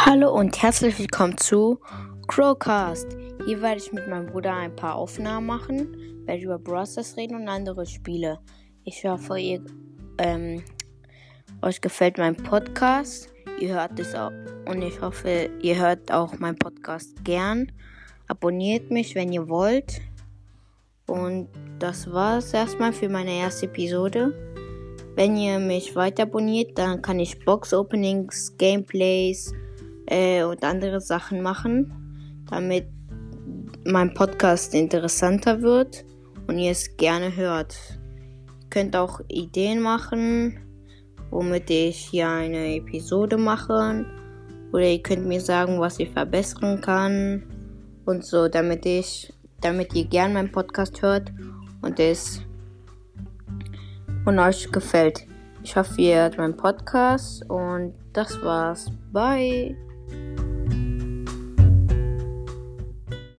Hallo und herzlich willkommen zu Crowcast. Hier werde ich mit meinem Bruder ein paar Aufnahmen machen, werde über Bros. reden und andere Spiele. Ich hoffe, ihr, ähm, euch gefällt mein Podcast. Ihr hört es auch und ich hoffe, ihr hört auch meinen Podcast gern. Abonniert mich, wenn ihr wollt. Und das war es erstmal für meine erste Episode. Wenn ihr mich weiter abonniert, dann kann ich Box-Openings, Gameplays, äh, und andere Sachen machen, damit mein Podcast interessanter wird und ihr es gerne hört. Ihr könnt auch Ideen machen, womit ich hier eine Episode mache. Oder ihr könnt mir sagen, was ich verbessern kann. Und so, damit ich, damit ihr gerne meinen Podcast hört und es und euch gefällt. Ich hoffe, ihr hört meinen Podcast und das war's. Bye. Bye.